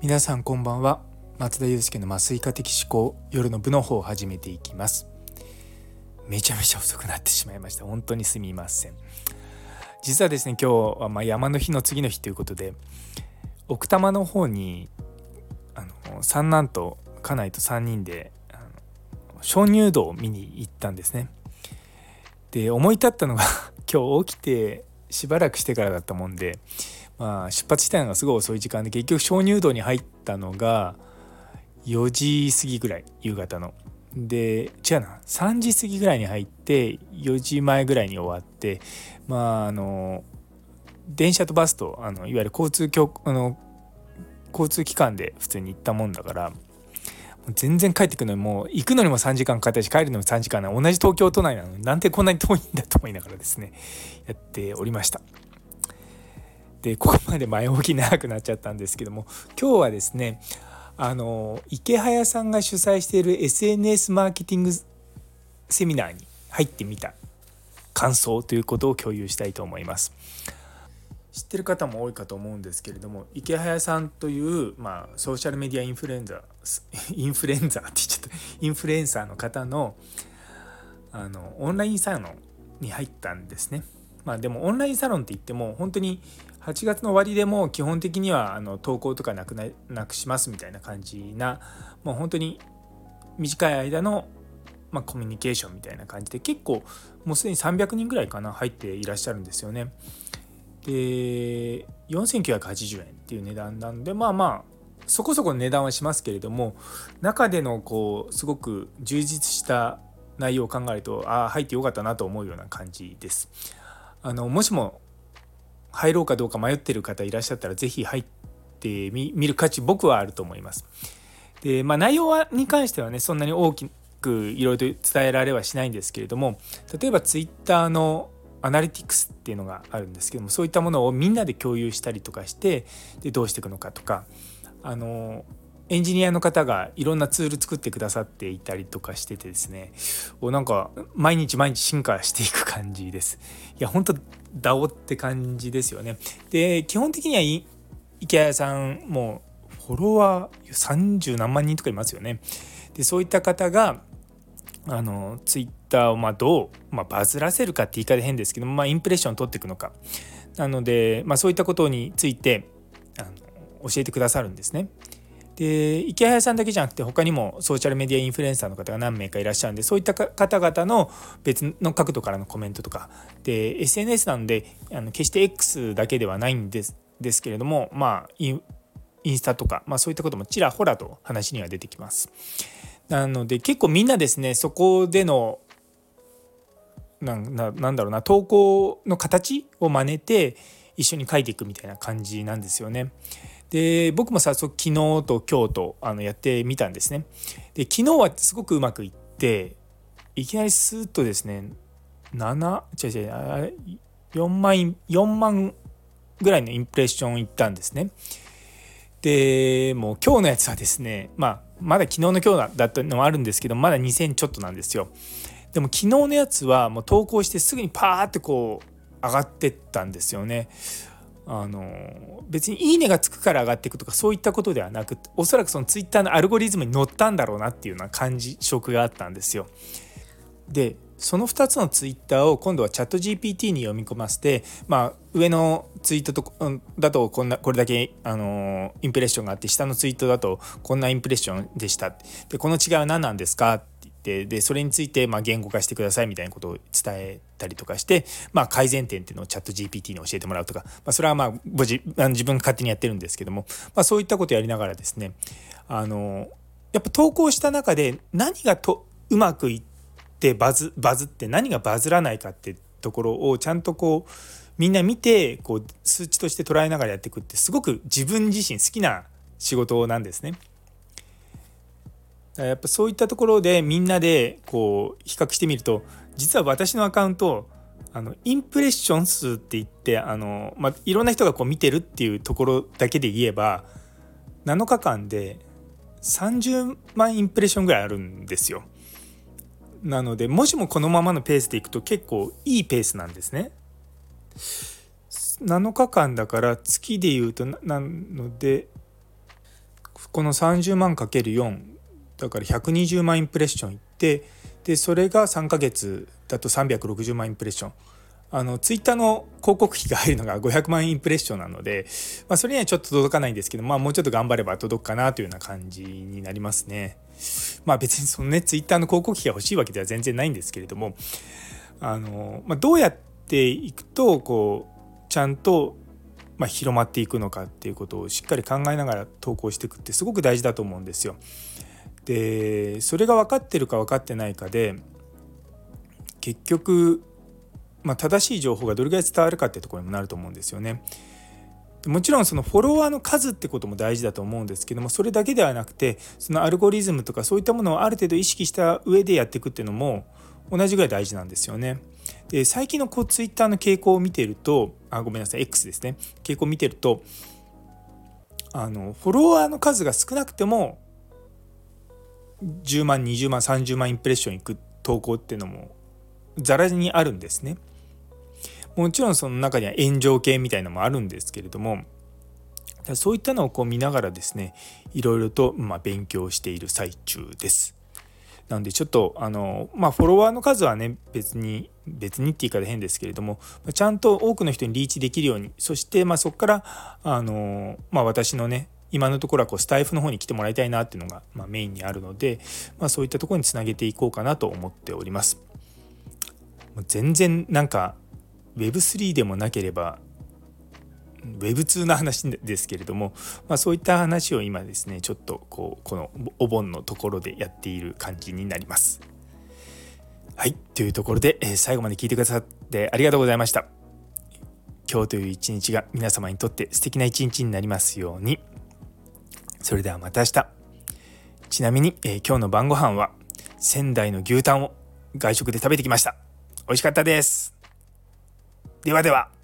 皆さんこんばんは。松田祐介の麻酔科的思考夜の部の方を始めていきます。めちゃめちゃ遅くなってしまいました。本当にすみません。実はですね今日はま山の日の次の日ということで奥多摩の方にあの三男と家内と3人で鍾乳洞を見に行ったんですね。で思い立ったのが今日起きてしばらくしてからだったもんで、まあ、出発したのがすごい遅い時間で結局鍾乳洞に入ったのが4時過ぎぐらい夕方の。で違うな。3時過ぎぐらいに入って4時前ぐらいに終わってまああの電車とバスとあのいわゆる交通あの交通機関で普通に行ったもんだから全然帰ってくるのにもう行くのにも3時間かかったし帰るのも3時間な同じ東京都内なのになんでこんなに遠いんだと思いながらですねやっておりました。でここまで前置き長くなっちゃったんですけども今日はですねあの池早さんが主催している SNS マーケティングセミナーに入ってみた感想ということを共有したいと思います。知ってる方も多いかと思うんですけれども池早さんという、まあ、ソーシャルメディアインフルエンザ インフルエンザって言っちゃったインフルエンサーの方のあのオンラインサロンに入ったんですね。まあ、でもオンラインサロンって言っても本当に8月の終わりでも基本的にはあの投稿とかなくななくしますみたいな感じなもう本当に短い間の、まあ、コミュニケーションみたいな感じで結構もうすでに300人ぐらいかな入っていらっしゃるんですよね。で4980円っていう値段なんでまあまあそこそこの値段はしますけれども中でのこうすごく充実した内容を考えるとああ入ってよかったなと思うような感じです。あのもしも入ろうかどうか迷ってる方いらっしゃったら是非入ってみる価値僕はあると思います。でまあ内容はに関してはねそんなに大きくいろいろと伝えられはしないんですけれども例えば Twitter のアナリティクスっていうのがあるんですけどもそういったものをみんなで共有したりとかしてでどうしていくのかとかあのエンジニアの方がいろんなツール作ってくださっていたりとかしててですねなんか毎日毎日進化していく感じです。いや本当 DAO って感じですよね。で基本的には池谷さんもフォロワー30何万人とかいますよね。でそういった方があのツイッターをまどう、まあ、バズらせるかって言い方変ですけど、まあ、インプレッションを取っていくのかなので、まあ、そういったことについて教えてくださるんですね。で池早さんだけじゃなくて他にもソーシャルメディアインフルエンサーの方が何名かいらっしゃるんでそういった方々の別の角度からのコメントとかで SNS なのであの決して X だけではないんですですけれどもまあインスタとか、まあ、そういったこともちらほらと話には出てきます。なので結構みんなですねそこでのなんなんだろうな投稿の形を真似て一緒に書いていくみたいな感じなんですよね。で僕も早速昨日と今日とあのやってみたんですね。で昨日はすごくうまくいっていきなりスーッとですね7違う違うあれ4万4万ぐらいのインプレッションいったんですね。でもう今日のやつはですねまあまだ昨日の今日だったのもあるんですけどまだ2000ちょっとなんですよ。でも昨日のやつはもう投稿してすぐにパーってこう上がってったんですよね。あの別に「いいね」がつくから上がっていくとかそういったことではなくおそらくそのツイッターのアルゴリズムに乗ったんだろうなっていうような感じ色があったんですよ。でその2つのツイッターを今度はチャット GPT に読み込ませて、まあ、上のツイートとだとこんなこれだけ、あのインプレッションがあって下のツイートだとこんなインプレッションでしたでこの違いは何なんですか？てでそれについてま言語化してくださいみたいなことを伝えたりとかして、まあ、改善点っていうのをチャット GPT に教えてもらうとか、まあ、それはまあ自分が勝手にやってるんですけども、まあ、そういったことをやりながらですねあのやっぱ投稿した中で何がとうまくいってバズバズって何がバズらないかってところをちゃんとこうみんな見てこう数値として捉えながらやっていくってすごく自分自身好きな仕事なんですね。やっぱそういったところでみんなでこう比較してみると実は私のアカウントあのインプレッション数って言ってあの、まあ、いろんな人がこう見てるっていうところだけで言えば7日間で30万インプレッションぐらいあるんですよ。なのでもしもこのままのペースでいくと結構いいペースなんですね。7日間だから月で言うとなのでこの30万 ×4 だから120万インプレッションいってでそれが3ヶ月だと360万インプレッションあのツイッターの広告費が入るのが500万インプレッションなので、まあ、それにはちょっと届かないんですけど、まあ、もうちょっと頑張れば届くかなというような感じになりますね。まあ別にそのねツイッターの広告費が欲しいわけでは全然ないんですけれどもあの、まあ、どうやっていくとこうちゃんとま、広まっていくのかっていうことをしっかり考えながら投稿していくってすごく大事だと思うんですよ。でそれが分かってるか分かってないかで結局まあ、正しい情報がどれぐらい伝わるかってところにもなると思うんですよね。もちろんそのフォロワーの数ってことも大事だと思うんですけどもそれだけではなくてそのアルゴリズムとかそういったものをある程度意識した上でやっていくっていうのも同じぐらい大事なんですよね。で最近のこうツイッターの傾向を見てるとあごめんなさい X ですね傾向を見てるとあのフォロワーの数が少なくても10万20万30万インプレッションいく投稿っていうのもざらにあるんですね。もちろんその中には炎上系みたいのもあるんですけれどもそういったのをこう見ながらですねいろいろとま勉強している最中です。なのでちょっとあのまあフォロワーの数はね別に別にって言い方変ですけれどもちゃんと多くの人にリーチできるようにそしてまそこからあのまあ私のね今のところはこうスタイフの方に来てもらいたいなっていうのがまメインにあるので、まあ、そういったところにつなげていこうかなと思っております。全然なんか Web3 でもなければ Web2 の話ですけれども、まあ、そういった話を今ですねちょっとこうこのお盆のところでやっている感じになります。はいというところで、え、最後まで聞いてくださってありがとうございました。今日という一日が皆様にとって素敵な一日になりますように。それではまた明日。ちなみに、えー、今日の晩ご飯は仙台の牛タンを外食で食べてきました。美味しかったです。ではでは。